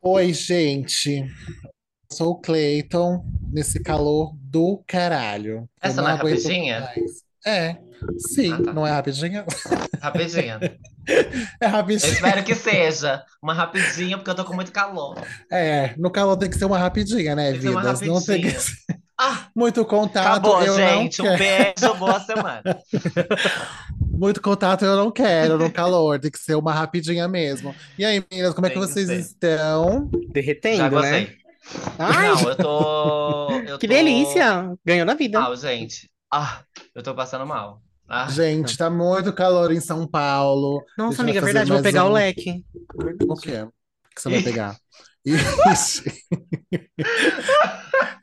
Oi, gente. Sou o Cleiton, nesse calor do caralho. Eu Essa não é aguento rapidinha? mais. É, Ah, sim, tá. não é rapidinho? Rapidinha. É Eu rapidinho. espero que seja uma rapidinha, porque eu tô com muito calor. É, no calor tem que ser uma rapidinha, né, Tem que ser uma vidas? Não tem que rapidinha. ser Ah, muito contato, acabou, eu não gente. Um quero. beijo, boa semana. Muito contato eu não quero no calor, tem que ser uma rapidinha mesmo. E aí, meninas, como é que vocês estão? Já Derretendo, né? Ai, Não, eu tô. Eu que tô delícia! Ganhou na vida. mal, gente. Ah, eu tô passando mal. Ah, Gente, tá muito calor em São Paulo. Nossa, vai amiga, é verdade, vou pegar o um. leque. O quê? O que você vai pegar?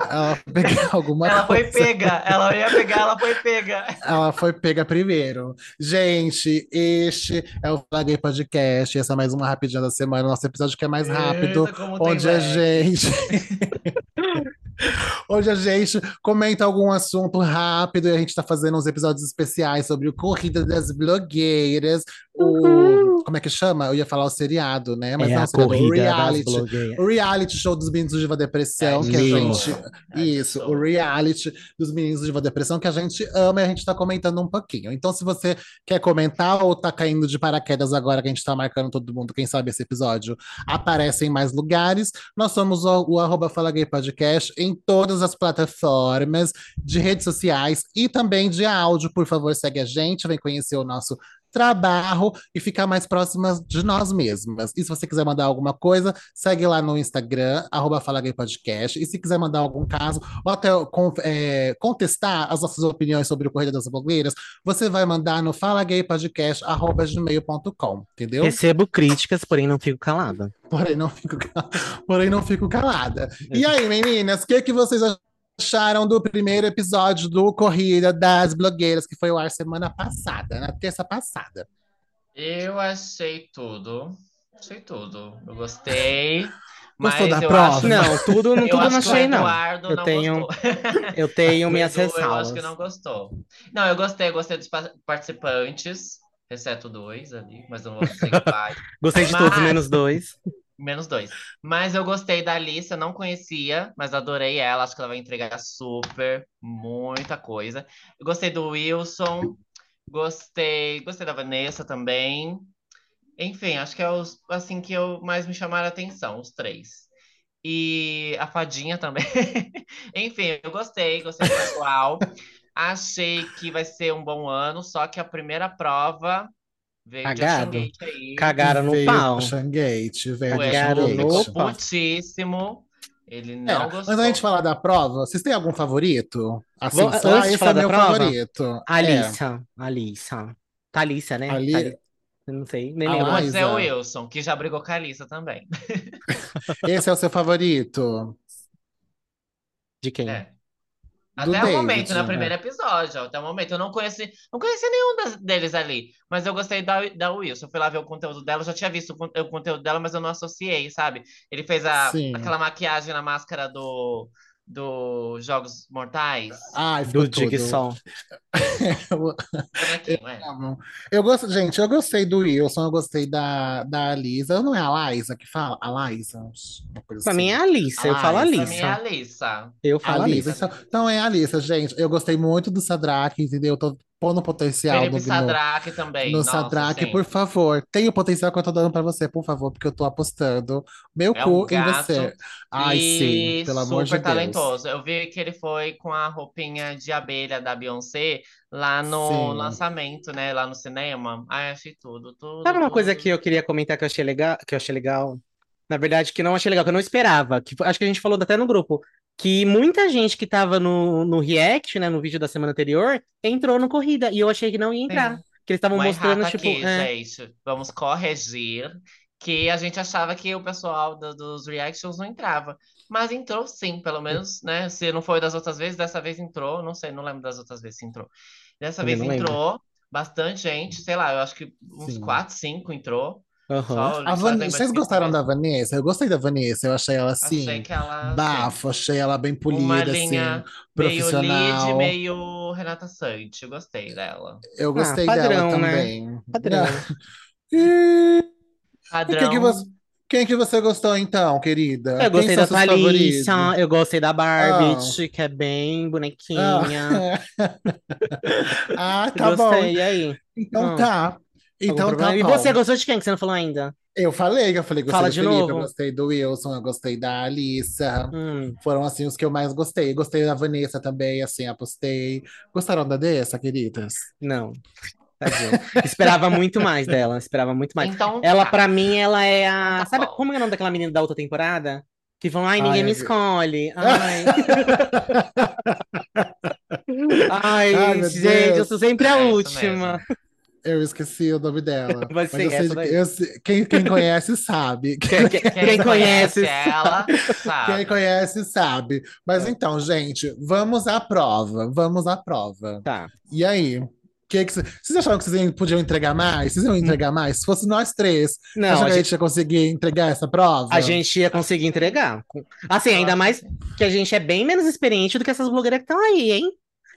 Ela vai pegar alguma ela foi coisa. pega. Ela ia pegar, ela foi pega. Ela foi pega primeiro. Gente, este é o Gay Podcast. Essa é mais uma rapidinha da semana. Nosso episódio que é mais rápido, Eita, onde a gente, onde a gente comenta algum assunto rápido e a gente tá fazendo uns episódios especiais sobre o Corrida das Blogueiras, o, como é que chama? Eu ia falar o seriado, né? Mas É não, a o seriado, o corrida das reality. O reality show dos meninos do Diva Depressão, Ai, que a Lindo. gente. show. Ai, que Isso, o reality dos meninos do Diva Depressão, que a gente ama e a gente tá comentando um pouquinho. Então, se você quer comentar ou tá caindo de paraquedas agora que a gente tá marcando todo mundo, quem sabe esse episódio aparece em mais lugares, nós somos o, o arroba Fala Gay Podcast em todas as plataformas de redes sociais e também de áudio. Por favor, segue a gente, vem conhecer o nosso trabalho e ficar mais próximas de nós mesmas. E se você quiser mandar alguma coisa, segue lá no Instagram, arroba Fala Gay Podcast. E se quiser mandar algum caso, ou até é, contestar as nossas opiniões sobre o Correio das Blogueiras, você vai mandar no falagaypodcast.gmail.com, entendeu? Recebo críticas, porém não fico calada. Porém não fico, porém não fico calada. E aí, meninas, o que, que vocês acharam do primeiro episódio do Corrida das Blogueiras, que foi ao ar semana passada, na terça passada? Eu achei tudo. Achei tudo. Eu gostei. Gostou Mas da eu prova? acho. Não, tudo, não, Eu tudo não que achei, não. Eu não tenho, eu tenho minhas Edu, eu acho ressalvas. que não gostou. Não, eu gostei, gostei dos pa- participantes, exceto dois ali, mas eu não vou dizer quais. Gostei de todos, Mas, menos dois. Menos dois. Mas eu gostei da Alissa, não conhecia, mas adorei ela. Acho que ela vai entregar super, muita coisa. Eu gostei do Wilson, gostei, gostei da Vanessa também. Enfim, acho que é os assim que eu mais me chamaram a atenção, os três. E a fadinha também. Enfim, eu gostei, gostei do pessoal. Achei que vai ser um bom ano, só que a primeira prova veio Cagado. Aí. Cagaram no Veio pau. Xangate, veio Cagaram no pau. putíssimo. Ele É, não antes da gente gostou. falar da prova, vocês têm algum favorito? Assim, Vou- só, ah, esse é meu prova, favorito. É, Alissa. Alissa. Thalissa, né? ali, não sei, nem lembro. Pode ser o Wilson, que já brigou com a Alissa também. esse é o seu favorito? De quem? É. Até o momento, no primeiro episódio, até o momento. Eu não conheci, não conheci nenhum das- deles ali, mas eu gostei da, da Wilson. Eu fui lá ver o conteúdo dela, eu já tinha visto o, o conteúdo dela, mas eu não associei, sabe? Ele fez a, Sim. aquela maquiagem na máscara do, do Jogos Mortais. Ai, ficou Do tudo. Jigsaw. Eu, Bonequinho, é. amo. Eu gosto, gente, eu gostei do Wilson, eu gostei da, da Lisa. Não é a Liza que fala? A Liza? Uma coisa Pra mim é assim. a Alissa, eu falo A Liza. Pra mim é a Alissa. Alissa. Eu A falo Lisa. Alissa. Então, então é a Lisa, gente. Eu gostei muito do Sadraque, entendeu? Eu pondo potencial Felipe no, no, Sadraque também. no Nossa, Sadraque, sim. por favor. Tem o potencial que eu tô dando pra você, por favor, porque eu tô apostando meu É um cu em gato você. Ai, sim, pelo amor de super Deus. talentoso. Eu vi que ele foi com a roupinha de abelha da Beyoncé lá no Sim. lançamento, né? Lá no cinema. Ai, achei tudo, tudo, Sabe uma coisa tudo. que eu queria comentar que eu achei legal, que eu achei legal? Na verdade, que não achei legal, que eu não esperava, que acho que a gente falou até no grupo, que muita gente que tava no, no React, né, no vídeo da semana anterior, entrou no Corrida, e eu achei que não ia entrar, Sim. que eles estavam mostrando, errata tipo, aqui, é, gente. Vamos corrigir. Que a gente achava que o pessoal do- dos reactions não entrava. Mas entrou sim, pelo menos, né? Se não foi das outras vezes, dessa vez entrou. Não sei, não lembro das outras vezes se entrou. Dessa também vez não lembro. entrou bastante gente, sei lá, eu acho que uns Sim. 4, 5 entrou. Só, só Van... Vocês gostaram da. Vanessa? Eu gostei da Vanessa. Eu achei ela Achei assim, que ela, assim, bafo, achei ela bem uma polida, assim, linha meio lead, profissional. meio Renata Sante. Eu gostei dela. Eu Ah, gostei dela padrão, né? também. Padrão. E que que você, Quem que você gostou então, querida? Eu gostei da? Thalissa, eu gostei da Barbie, Ah. que é bem bonequinha. Ah, tá gostei, bom. e aí? Então tá. Então tá problema? E bom. você gostou de quem que você não falou ainda? Eu falei, eu falei, gostei Fala do de Felipe, eu gostei do Wilson, eu gostei da Alissa. Hum, Foram assim os que eu mais gostei. Gostei da Vanessa também, assim, apostei. Gostaram da dessa, queridas? não. Esperava muito mais dela, esperava muito mais. Então, Ela, tá. pra mim, ela é a. Tá Sabe bom. como é o nome daquela menina da outra temporada? Que vão, ai, Ai, ninguém me é- escolhe. Ai, ai, Ai, gente, Deus. eu sou sempre a É última. Eu esqueci o nome dela. Mas de- daí. eu quem, quem conhece sabe. Quem, quem- quem conhece. ela, sabe. Quem conhece sabe. Mas então, gente, vamos à prova. Vamos à prova. Tá. E aí? Que que cê- vocês acharam que vocês iam- podiam entregar mais? Vocês iam entregar mais? Se fosse nós três, Não, a que a gente, gente ia conseguir entregar essa prova? a gente ia conseguir entregar. Assim, ainda mais sim. que a gente é bem menos experiente do que essas blogueiras que estão aí, hein?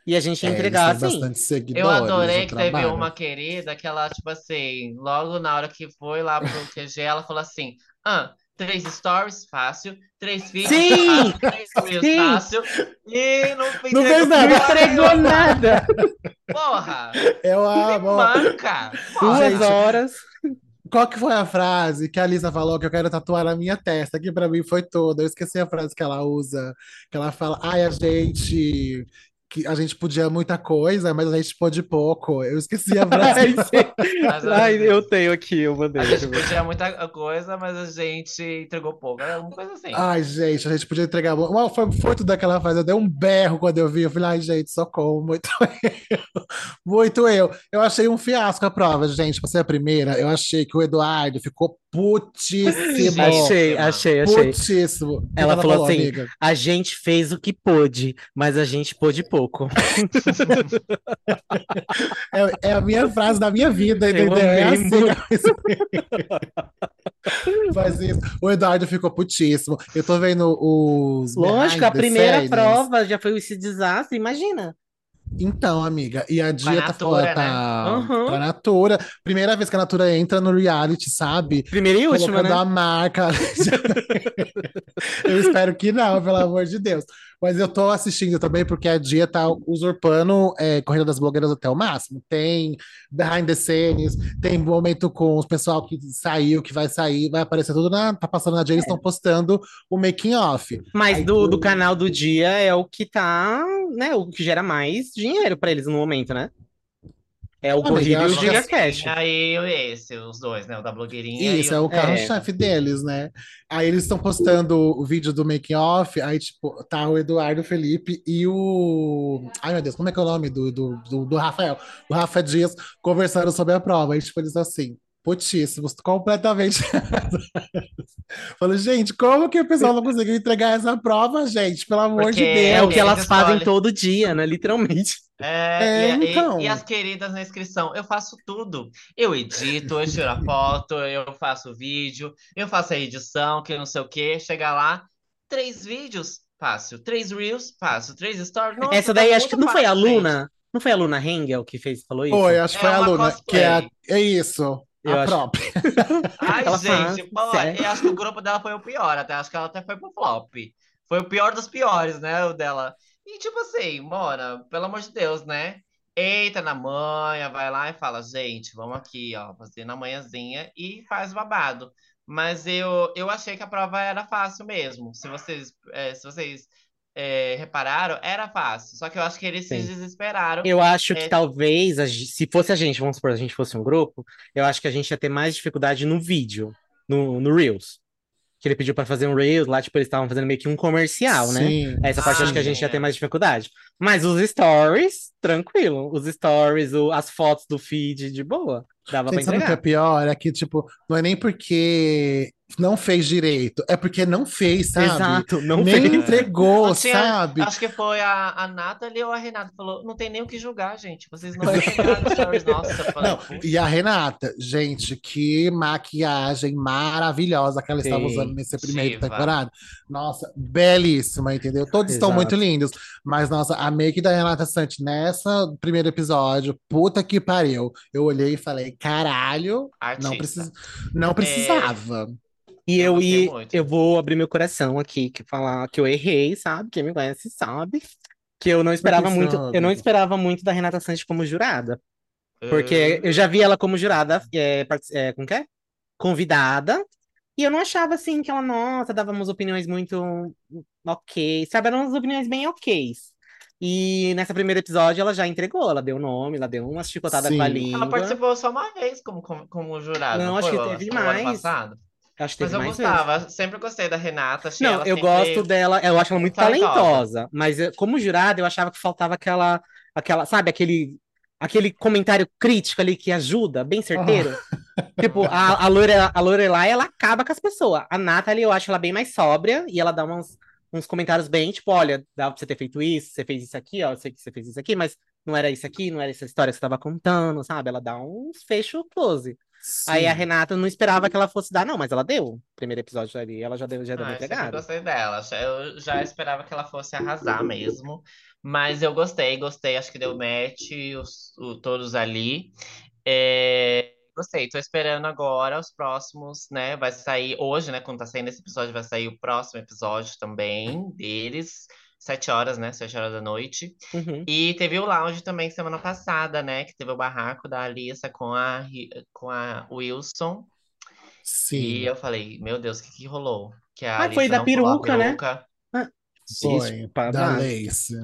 E a gente ia É, entregar assim. bastante seguidores Eu adorei que teve trabalho. uma querida que ela, tipo assim, logo na hora que foi lá pro QG, ela falou assim: ah, três stories, fácil, três vídeos, Sim! fácil, três reels, Sim! fácil, e não fez Não fez nada. Não entregou nada. Porra! Eu Me amo. manca! Duas Gente, horas. Qual que foi a frase que a Lisa falou que eu quero tatuar na minha testa? Que pra mim foi toda. Eu esqueci a frase que ela usa. Que ela fala, ai, a gente... Que a gente podia muita coisa, mas a gente pôde pouco. Eu esqueci a frase. Mas, Ai, eu tenho aqui, eu mandei. A gente podia muita coisa, mas a gente entregou pouco. Era uma coisa assim. Ai, gente, a gente podia entregar. Uma, foi, foi tudo aquela frase. Eu dei um berro quando eu vi. Eu falei, ai, gente, socorro, muito eu. Muito eu. Eu achei um fiasco a prova, gente. Pra ser a primeira, eu achei que o Eduardo ficou putíssimo. Achei, achei, achei. Putíssimo. Que Ela que falou assim, amiga? A gente fez o que pôde, mas a gente pôde pouco. É, é a minha frase da minha vida, Eu entendeu? É assim. muito. Faz isso. O Eduardo ficou putíssimo. Eu tô vendo os. Lógico, a the primeira scenes. prova já foi esse desastre, imagina. Então, amiga, e a Dia tá, né? tá, Uhum. tá Natura. Primeira vez que a Natura entra no reality, sabe? Primeira e última, Colocando né? a marca. Eu espero que não, pelo amor de Deus. Mas eu tô assistindo também porque a Dia tá usurpando é, Corrida das Blogueiras até o máximo. Tem behind the scenes, tem momento com os pessoal que saiu, que vai sair, vai aparecer tudo na. Tá passando na Dia, eles estão postando o making off. Mas Aí do, do canal do dia é o que tá, né? O que gera mais dinheiro pra eles no momento, né? É o Corrida e o Giga assim, Cash. Aí esse, os dois, né? O da blogueirinha Isso, e é o carro-chefe deles, né? Aí eles estão postando o vídeo do making off, aí, tipo, tá o Eduardo Felipe e o. Ai, meu Deus, como é que é o nome do, do, do, do Rafael? O Rafa Dias conversando sobre a prova. Aí, tipo, eles assim, putíssimos, completamente. Falei, gente, como que o pessoal não conseguiu entregar essa prova, gente? Pelo amor de Porque É o Deus. que elas fazem todo dia, né? Literalmente. É, É, e, e- então. e as queridas na inscrição, eu faço tudo. Eu edito, eu tiro a foto, eu faço vídeo, eu faço a edição, que não sei o quê. Chega lá, três vídeos, fácil. Três reels, fácil. Três stories, nossa, Essa tá daí acho que não foi a. Luna. Não foi a Luna Hengel que fez, falou isso? Foi, acho que É foi a Luna, que é, a- é isso, Eu a acho- própria. Ai, Ela gente, faz, pô, eu acho que o grupo dela foi o pior, até acho que ela até foi pro flop. Foi o pior dos piores, né, o dela. E tipo assim, Mona, pelo amor de Deus, né? Eita na manhã, vai lá e fala, gente, vamos aqui, ó, fazer na manhãzinha e faz babado. Mas eu, eu achei que a prova era fácil mesmo. Se vocês, é, se vocês é, repararam, era fácil. Só que eu acho que eles se Sim. desesperaram. Eu acho que É. talvez, a ge- se fosse a gente, vamos supor, a gente fosse um grupo, eu acho que a gente ia ter mais dificuldade no vídeo, no, no Reels. Que ele pediu pra fazer um Reels lá, tipo, eles estavam fazendo meio que um comercial, né? Sim. Essa parte eu acho que a Ah, gente ia sim, ter é. mais dificuldade. Mas os stories, tranquilo. Os stories, o- as fotos do feed, de boa. Dava pra Gente, sabe o que é entregar. pior? É que, tipo, não é nem porque não fez direito, é porque não fez, sabe? Exato, não nem fez. entregou, Não tinha- sabe? Acho que foi a, a Nathalie ou a Renata falou, não tem nem o que julgar, gente. Vocês não entregaram os stories falei, Não, e a Renata, gente, que maquiagem maravilhosa que ela estava Sim, usando nessa primeira diva. temporada. Nossa, belíssima, entendeu? Todos estão Exato. muito lindos, mas nossa, a make da Renata Santos nessa primeiro episódio, puta que pariu. Eu olhei e falei, caralho, não, Artista. precis... não precisava. E Eu eu, e muito. eu vou abrir meu coração aqui, que falar que eu errei, sabe? Quem me conhece sabe. Que eu não esperava muito, eu não esperava muito da Renata Sanches como jurada. Porque eu já vi ela como jurada, é, é, como que é? Convidada. E eu não achava assim que ela, nossa, dava umas opiniões muito ok, sabe? Eram umas opiniões bem ok. E nesse primeiro episódio ela já entregou, ela deu o nome, ela deu uma chicotada com a Sim. Ela língua. participou só uma vez como, como, como jurado, Não, não acho foi que teve o ano mais. passado? Acho que Mas eu mais vezes. gostava, sempre gostei da Renata, Não, eu sempre gosto dela, eu acho ela muito talentosa. talentosa, mas eu- como jurada eu achava que faltava aquela, aquela, sabe, aquele, aquele comentário crítico ali que ajuda, bem certeiro. Tipo, a, a, Lore, a Lorelai, ela acaba com as pessoas. A Nathalie, eu acho ela bem mais sóbria e ela dá uns, uns comentários bem, tipo, olha, dá pra você ter feito isso, você fez isso aqui, ó, eu sei que você fez isso aqui, mas não era isso aqui, não era essa história que você tava contando, sabe? Ela dá uns fecho close. Aí a Sim. Renata não esperava que ela fosse dar, não, mas ela deu. Primeiro episódio ali, ela já deu, já deu uma Ah, eu sempre entregada. gostei dela. Eu já esperava que ela fosse arrasar mesmo. Mas eu gostei, gostei. Acho que deu match, os, o- todos ali. É, gostei, tô esperando agora os próximos, né? Vai sair hoje, né? Quando tá saindo esse episódio, vai sair o próximo episódio também deles. Sete horas, né? Sete horas da noite. Uhum. E teve o lounge também semana passada, né? Que teve o barraco da Alissa com a, com a Wilson. E Sim. eu falei, meu Deus, o que que rolou? Que a Ah, foi da não pulou a peruca, né? peruca Ah, Foi, Isso, da. Lace.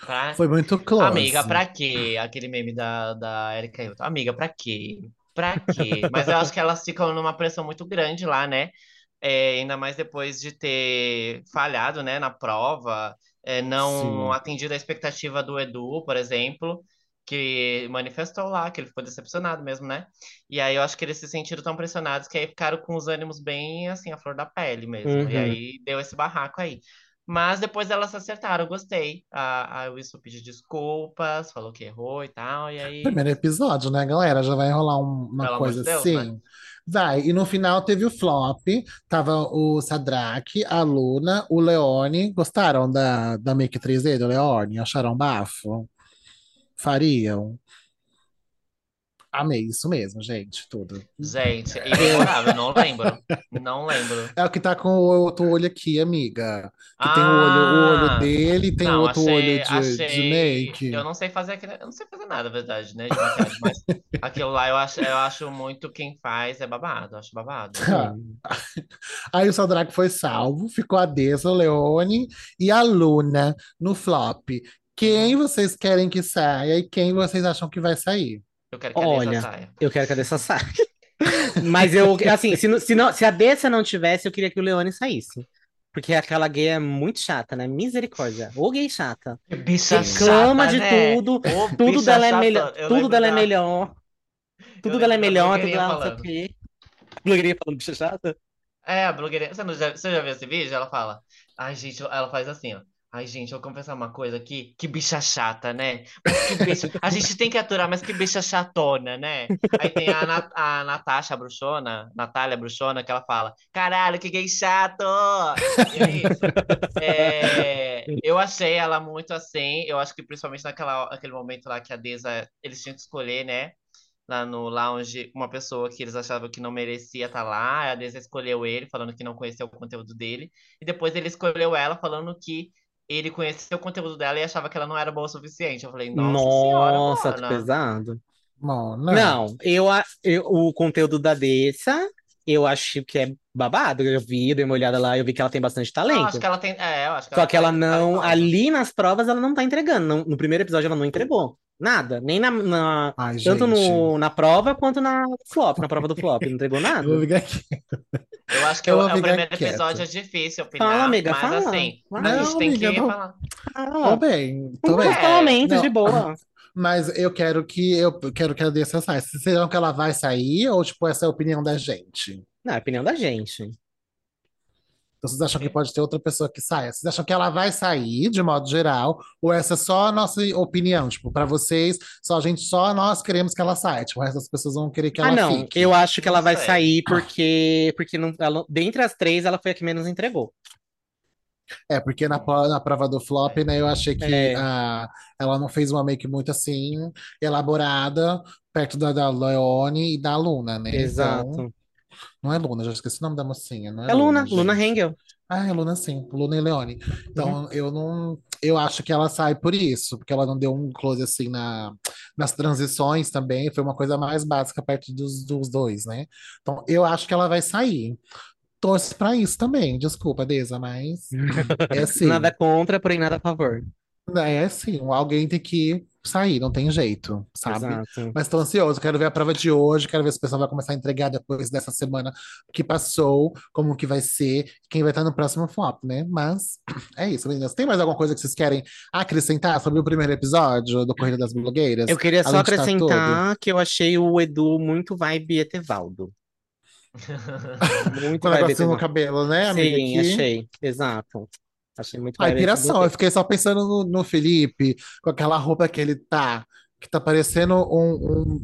pra... Foi muito close. Amiga, pra quê? Aquele meme da, da Erika Hilton. Amiga, pra quê? Pra quê? Mas eu acho que elas ficam numa pressão muito grande lá, né? É, ainda mais depois de ter falhado, né, na prova, é, não Sim. atendido a expectativa do Edu, por exemplo, que manifestou lá, que ele ficou decepcionado mesmo, né? E aí eu acho que eles se sentiram tão pressionados que aí ficaram com os ânimos bem, assim, à flor da pele mesmo. E Uhum. aí deu esse barraco aí. Mas depois elas se acertaram, eu gostei. A, a Wilson pediu desculpas, falou que errou e tal, e aí, Primeiro episódio, né, galera? Já vai rolar um- uma pelo coisa de Deus, né? Vai. E no final teve o flop. Tava o Sadraque, a Luna, o Leone. Gostaram da, da make 3D do Leone? Acharam bafo? Fariam? Amei isso mesmo, gente, tudo. Gente, imemorável, não lembro. Não lembro. É o que tá com o outro olho aqui, amiga. Que tem o olho, o olho Ah, dele e tem o não, outro achei, olho de, de achei. make. Eu não sei fazer aquele, eu não sei fazer nada, na verdade, né, de maquiagem, mas aquilo lá eu acho, eu acho muito quem faz é babado, eu acho babado. Sim. Aí o Sadraque foi salvo, ficou a Deza, o Leone e a Luna no flop. Quem vocês querem que saia e quem vocês acham que vai sair? Eu quero que a Olha, saia. eu quero que a Dessa saia. Mas eu, assim, se, não- se, não, se a Dessa não tivesse, eu queria que o Leone saísse. Porque aquela gay é muito chata, né? Misericórdia. Ô gay chata. Que bicha Reclama chata, de né? tudo. Ô, Tudo dela é melhor. Tudo dela é melhor. Tudo eu dela é melhor, tudo dela não sei o falando. quê. Blogueirinha falando bicha chata? É, a blogueirinha. Você, não já, você já viu esse vídeo? Ela fala. Ai, gente, ela faz assim, ó. Ai, gente, eu vou confessar uma coisa aqui. Que bicha chata, né? Mas que bicha... A gente tem que aturar, mas que bicha chatona, né? Aí tem a, a Natasha bruxona, Natália bruxona, que ela fala: Caralho, que gay chato! É. É, eu achei ela muito assim. Eu acho que principalmente naquela, naquele momento lá que a Deza, eles tinham que escolher, né? Lá no lounge, uma pessoa que eles achavam que não merecia estar lá. A Deza escolheu ele, falando que não conhecia o conteúdo dele. E depois ele escolheu ela, falando que ele conhecia o conteúdo dela e achava que ela não era boa o suficiente. Eu falei, nossa senhora, Nossa, que Mona. pesado. Bom, não. Não, eu, a- eu, o conteúdo da Dessa, eu acho que é babado. Eu vi, dei uma olhada lá, eu vi que ela tem bastante talento. acho que ela tem. É, eu acho que Só ela que ela não, ali nas provas, ela não tá entregando. Não- no primeiro episódio, ela não entregou. Nada. Nem na, na- Ai, tanto no, na prova quanto na flop, na prova do flop. Não entregou Eu vou nada. aqui. Eu acho que Eu o, vou o primeiro quieto. episódio é difícil opinar, Fala, amiga, mas fala. assim, Fala. a gente Não, tem amiga, que não. falar. Tô bem, tô bem. Não. de boa. Mas eu quero que eu quero que a Dessa saia. Vocês acham que ela vai sair ou tipo essa é a opinião da gente? Não, é a opinião da gente. Então, vocês acham que pode ter outra pessoa que saia? Vocês acham que ela vai sair de modo geral ou essa é só a nossa opinião? Tipo, pra vocês, só a gente só nós queremos que ela saia. Tipo, o resto das pessoas vão querer que Ah, ela não. fique. Eu acho que ela vai sair porque, porque não, ela, dentre as três, ela foi a que menos entregou. É, porque na, na prova do flop, né, eu achei que É. a, ela não fez uma make muito assim, elaborada, perto da, da Leone e da Luna, né? Então, Exato. Não é Luna, já esqueci o nome da mocinha. Não é, É Luna, gente. Luna Hengel. Ah, é Luna sim, Luna e Leone. Uhum. Então, eu não. Eu acho que ela sai por isso, porque ela não deu um close assim na, nas transições também, foi uma coisa mais básica perto dos, dos dois, né? Então, eu acho que ela vai sair. Torço pra isso também, desculpa, Deza, mas é assim. Nada contra, porém nada a favor. É assim, alguém tem que sair, não tem jeito, sabe? Exato. Mas tô ansioso, quero ver a prova de hoje, quero ver se o pessoal vai começar a entregar depois dessa semana que passou, como que vai ser, quem vai estar no próximo flop, né? Mas é isso, meninas. Tem mais alguma coisa que vocês querem acrescentar sobre o primeiro episódio do Corrida das Blogueiras? Eu queria só estar acrescentar que eu achei o Edu muito vibe Etevaldo. Muito Com vibe no cabelo, né, amiga? Sim, aqui? achei. Exato. Achei muito Ai, vibe piração, eu fiquei só pensando no, no Felipe, com aquela roupa que ele tá, que tá parecendo um,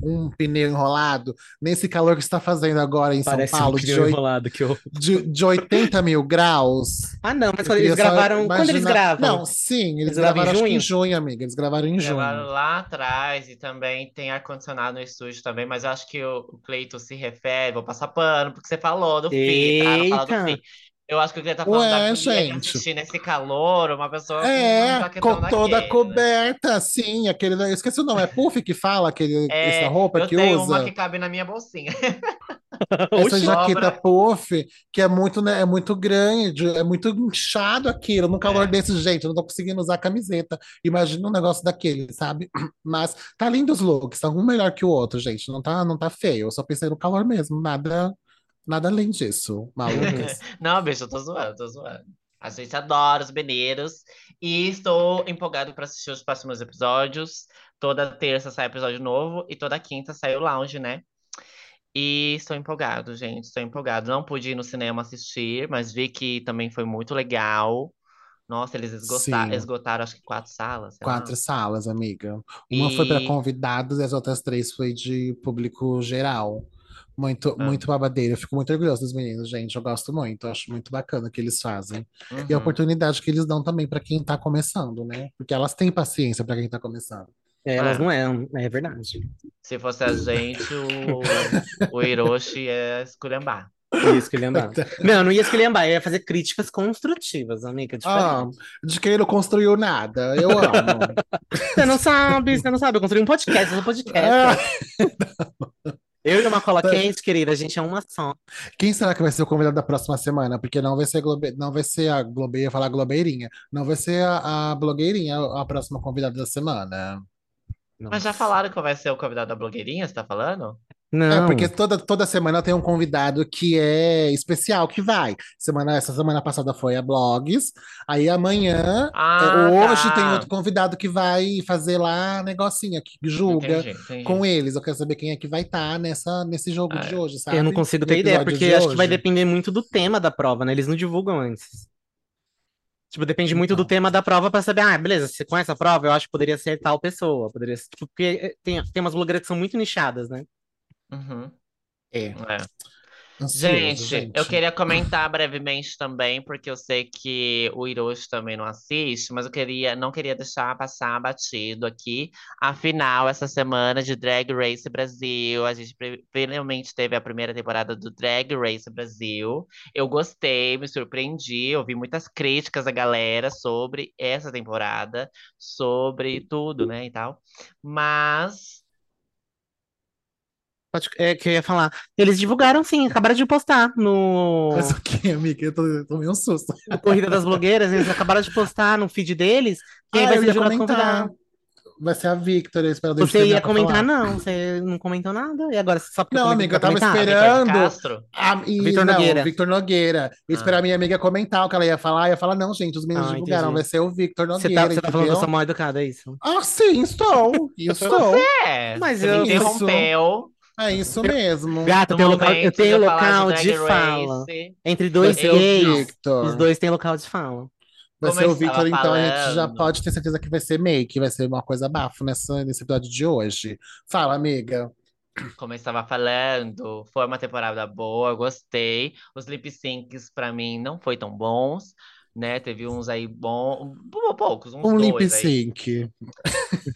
um, um pneu enrolado, nesse calor que está fazendo agora em São Parece um Paulo, de, pneu oi- enrolado que eu... de, de 80 mil graus. Ah, não, mas quando eles gravaram... Quando eles imaginar- gravam? Não, sim, eles Eles em gravaram acho que em junho? junho, amiga. Eles gravaram em Gravaram junho. lá atrás e também tem ar-condicionado no estúdio também, mas eu acho que o, o Cleito se refere, vou passar pano, porque você falou do Fi, tá? Fala do Eita. Eu acho que o Cleito tá falando Ué, da que gente. nesse calor, uma pessoa com um É, com toda daquele, né? coberta, sim. Aquele, eu esqueci o nome, é Puff que fala, aquele, É, essa roupa eu que tenho usa. uma que cabe na minha bolsinha. Essa Oxi. jaqueta Sobra. puff, que é muito, né, é muito grande, é muito inchado aquilo, num calor É. desse jeito, eu não tô conseguindo usar camiseta. Imagina um negócio daquele, sabe? Mas tá lindo os looks, tá um melhor que o outro, gente. Não tá, não tá feio. Eu só pensei no calor mesmo, nada, nada além disso, malucas. Não, bicho, eu tô zoando, tô zoando. A gente adora os beneiros e estou empolgado para assistir os próximos episódios. Toda terça sai episódio novo e toda quinta sai o Lounge, né? E estou empolgado, gente, estou empolgado. Não pude ir no cinema assistir, mas vi que também foi muito legal. Nossa, eles esgotaram, esgotaram acho que quatro salas, sei lá. Quatro salas, amiga. Uma foi para E- convidados e as outras três foi de público geral. Muito, Ah. muito babadeiro. Eu fico muito orgulhoso dos meninos, gente. Eu gosto muito. Eu acho muito bacana o que eles fazem. E a Uhum. oportunidade que eles dão também para quem tá começando, né? Porque elas têm paciência para quem tá começando. É, Elas Ah. não é, é verdade. Se fosse a gente, o, o Hiroshi ia esculhambar. Ia esculhambar. Não, eu não ia esculhambar, ia fazer críticas construtivas, amiga. Ah, de quem não construiu nada. Eu amo. Você não sabe, você não sabe. Eu construí um podcast, eu sou podcast. Ah, Eu e uma cola quente, querida, a gente é uma só. quem será que vai ser o convidado da próxima semana? Porque não vai ser, Globe... não vai ser a Globe... eu ia falar Globeirinha. Não vai ser a, a blogueirinha a próxima convidada da semana. Mas já falaram que vai ser o convidado da blogueirinha, você tá falando? Não, É, porque toda, toda semana tem um convidado que é especial, que vai. Semana, essa semana passada foi a Blogs, aí amanhã, Ah, é, hoje tá. tem outro convidado que vai fazer lá negocinho, que julga Entendi, entendi. com eles. Eu quero saber quem é que vai estar nessa, nesse jogo Ah, de hoje, sabe? eu não consigo ter ideia, porque acho que vai depender muito do tema da prova, né? Eles não divulgam antes. Tipo, depende muito do Então. tema da prova pra saber, ah, beleza, você conhece a prova? Eu acho que poderia ser tal pessoa. Poderia ser, tipo, porque tem, tem umas blogueiras que são muito nichadas, né? Uhum, É, é. ansioso, Gente, gente. eu queria comentar brevemente também, porque eu sei que o Hiroshi também não assiste, mas eu queria, não queria deixar passar batido aqui. Afinal, essa semana de Drag Race Brasil, a gente finalmente teve a primeira temporada do Drag Race Brasil. Eu gostei, me surpreendi, ouvi muitas críticas da galera sobre essa temporada, sobre tudo, né, e tal. Mas Pode, é, que eu ia falar. Eles divulgaram sim, acabaram de postar no, Mas o que, amiga? Eu tô, eu tomei um susto. no Corrida das Blogueiras, eles acabaram de postar no feed deles quem Ah, vai ser comentar. convidado. Vai ser a Victor, eu espero a Você ia comentar, falar. não, você não comentou nada. E agora, só porque Não, amiga, eu tava comentar? esperando. Castro, Ah, e, Victor não, Nogueira. Victor Nogueira. Eu esperar Ah. a minha amiga comentar o que ela ia falar. Eu ia falar, não, gente, os meninos Ah, divulgaram, entendi. vai ser o Victor Você Nogueira, tá, você tá falando que eu sou mal educada, é isso? Ah, sim, estou. Estou. é, Mas você eu- me interrompeu. É isso mesmo. Gata, tem local, eu tenho local de fala. Entre dois gays, Victor. os dois têm local de fala. Vai Como ser eu o Victor, então a gente já falando. pode ter certeza que vai ser make, vai ser uma coisa bafo nessa, nesse episódio de hoje. Fala, amiga. Como eu estava falando, foi uma temporada boa, gostei. Os lip syncs pra mim não foi tão bons, né? Teve uns aí bons, poucos, uns Um lip dois aí. sync.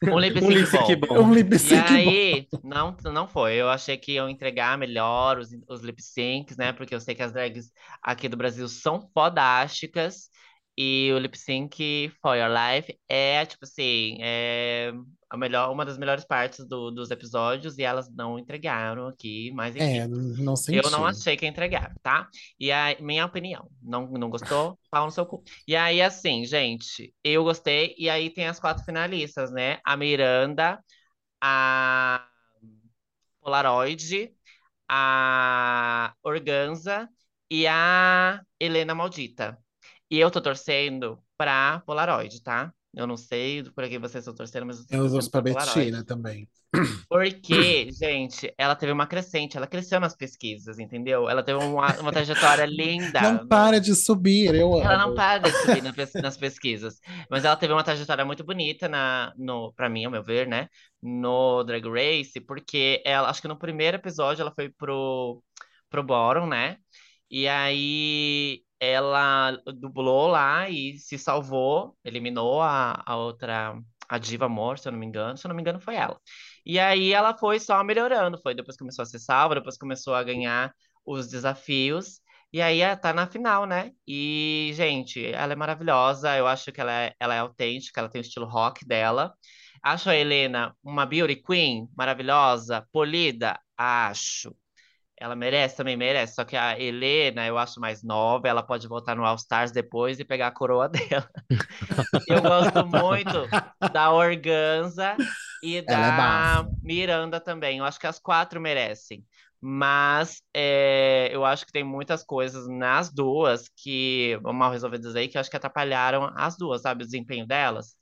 Um lip Um lip sync sync bom. bom. Um lip E sync bom. aí, não, não foi. Eu achei que iam entregar melhor os, os lip syncs, né? Porque eu sei que as drags aqui do Brasil são fodásticas. E o lip sync For Your Life é, tipo assim, é a melhor, uma das melhores partes do- dos episódios. E elas não entregaram aqui, mas enfim. É, não senti. Eu não achei que ia entregar, tá? E aí, minha opinião, não, não gostou? Pau no seu cu. E aí, assim, gente, eu gostei. E aí tem as quatro finalistas, né? A Miranda, a Polaroid, a Organza e a Helena Maldita. E eu tô torcendo pra Polaroid, tá? Eu não sei por que vocês estão torcendo, mas eu torcendo Polaroid. Betina também. Porque, gente, ela teve uma crescente, ela cresceu nas pesquisas, entendeu? Ela teve uma, uma trajetória linda. Não para de subir, eu Ela amo. não para de subir na nas pesquisas. Mas ela teve uma trajetória muito bonita na, no, pra mim, ao meu ver, né? No Drag Race, porque ela, acho que no primeiro episódio ela foi pro, pro Bottom, né? E aí ela dublou lá e se salvou, eliminou a, a outra, a Diva Amor, se eu não me engano. Se eu não me engano, foi ela. E aí ela foi só melhorando, foi depois começou a ser salva, depois começou a ganhar os desafios. E aí ela tá na final, né? E, gente, ela é maravilhosa. Eu acho que ela é, ela é autêntica, ela tem o estilo rock dela. Acho a Helena uma beauty queen maravilhosa, polida? Acho. Ela merece, também merece. Só que a Helena, eu acho mais nova, ela pode voltar no All Stars depois e pegar a coroa dela. Eu gosto muito da Organza e é da bafo. Miranda também. Eu acho que as quatro merecem. Mas é, eu acho que tem muitas coisas nas duas que, mal resolvidas aí, que eu acho que atrapalharam as duas, sabe? O desempenho delas.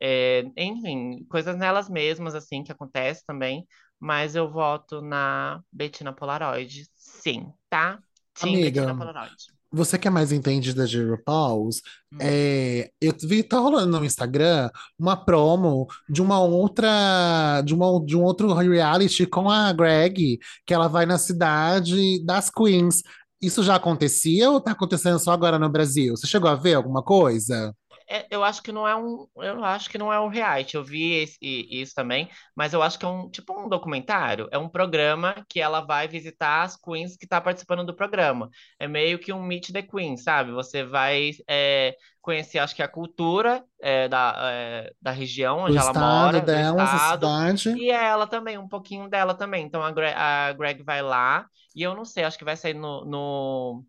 É, enfim, coisas nelas mesmas, assim, que acontece também. Mas eu voto na Bettina Polaroid, sim, tá? Team Bettina Amiga, Polaroid. você que é mais entendida de RuPaul's, Hum. é, eu vi, tá rolando no Instagram uma promo de uma outra, de, uma, de um outro reality com a Greg, que ela vai na cidade das Queens. Isso já acontecia ou tá acontecendo só agora no Brasil? Você chegou a ver alguma coisa? É, eu acho que não é um, eu acho que não é um reality. Eu vi esse- isso também, mas eu acho que é um tipo um documentário. É um programa que ela vai visitar as queens que tá participando do programa. É meio que um Meet the Queen, sabe? Você vai é, conhecer, acho que a cultura é, da, é, da região Do onde ela mora, do dela, da estado, cidade? e ela também, um pouquinho dela também. Então a Greg, a Greg vai lá e eu não sei, acho que vai sair no, no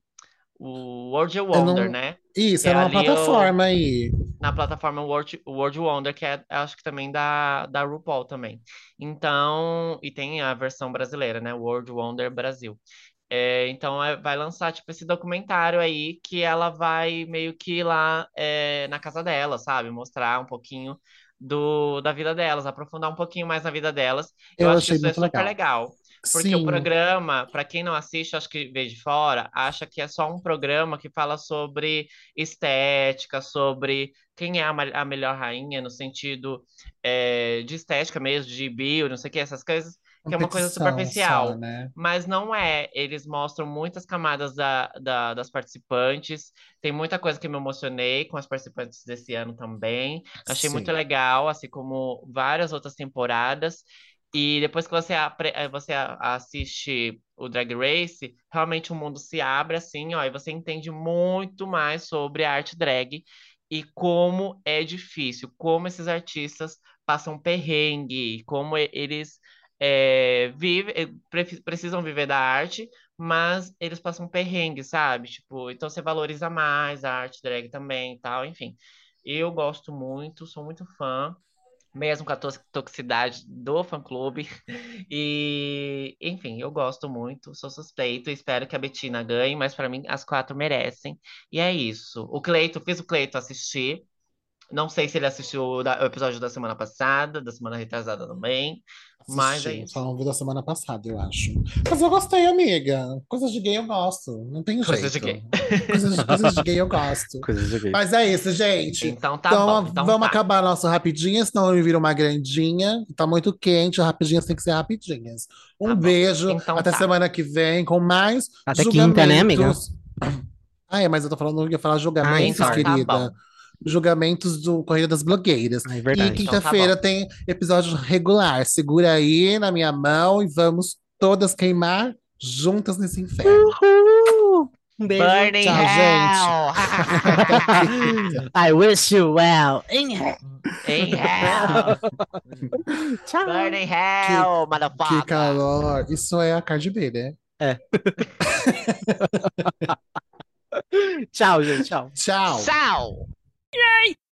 o World Wonder, não. né? Isso, Que é o plataforma aí. na plataforma World, World Wonder, que é, acho que também da, da RuPaul também. Então, e tem a versão brasileira, né? World Wonder Brasil. É, então, é- vai lançar, tipo, esse documentário aí que ela vai meio que ir lá é, na casa dela, sabe? Mostrar um pouquinho do, da vida delas, aprofundar um pouquinho mais na vida delas. Eu Eu acho que isso é super legal. legal. Porque o Sim, programa, para quem não assiste, acho que vê de fora, acha que é só um programa que fala sobre estética, sobre quem é a, a melhor rainha, no sentido é, de estética mesmo, de bio, não sei o que, essas coisas, que é uma coisa competição só, superficial. né? Mas não é. Eles mostram muitas camadas da, da- das participantes. Tem muita coisa que me emocionei com as participantes desse ano também. Achei muito Sim. legal, assim como várias outras temporadas. E depois que você, eh, você assiste o Drag Race, realmente o mundo se abre assim, ó, e você entende muito mais sobre a arte drag e como é difícil, como esses artistas passam perrengue, como eles pre- precisam viver da arte, mas eles passam perrengue, sabe? Tipo, então você valoriza mais a arte drag também e tal, enfim. Eu gosto muito, sou muito fã mesmo com a toxicidade do fã-clube. E, enfim, eu gosto muito, sou suspeito, espero que a Betina ganhe, mas pra mim as quatro merecem. E é isso. O Cleito, fiz o Cleito assistir. Não sei se ele assistiu o, episódio da semana passada, da semana retrasada também, mas é Assisti, só não vi da semana passada, eu acho. Mas eu gostei, amiga. Coisas de gay eu gosto. Não tem Coisas de jeito. gay. Coisas, coisas de gay eu gosto. Coisas de gay. Mas é isso, gente. Então tá Então, bom, então vamos tá. acabar nosso rapidinho, senão eu me viro uma grandinha. Tá muito quente, rapidinhas tem que ser rapidinhas. Um Tá beijo, Então até tá. semana que vem com mais Até quinta, né, amiga? Ah, é, mas eu tô falando, eu ia falar julgamentos, então, tá querida. Julgamentos do Corrida das Blogueiras. Ah, é E verdade. Então tá quinta-feira tem episódio regular. Segura aí na minha mão e vamos todas queimar juntas nesse inferno. Uhul! Um beijo. Burning Tchau, Hell! I wish you well. In hell. In Hell! Tchau. Burning Hell, Que motherfucker! calor. Isso é a Cardi B, né? Tchau, gente. Tchau. Tchau. Tchau! Yay!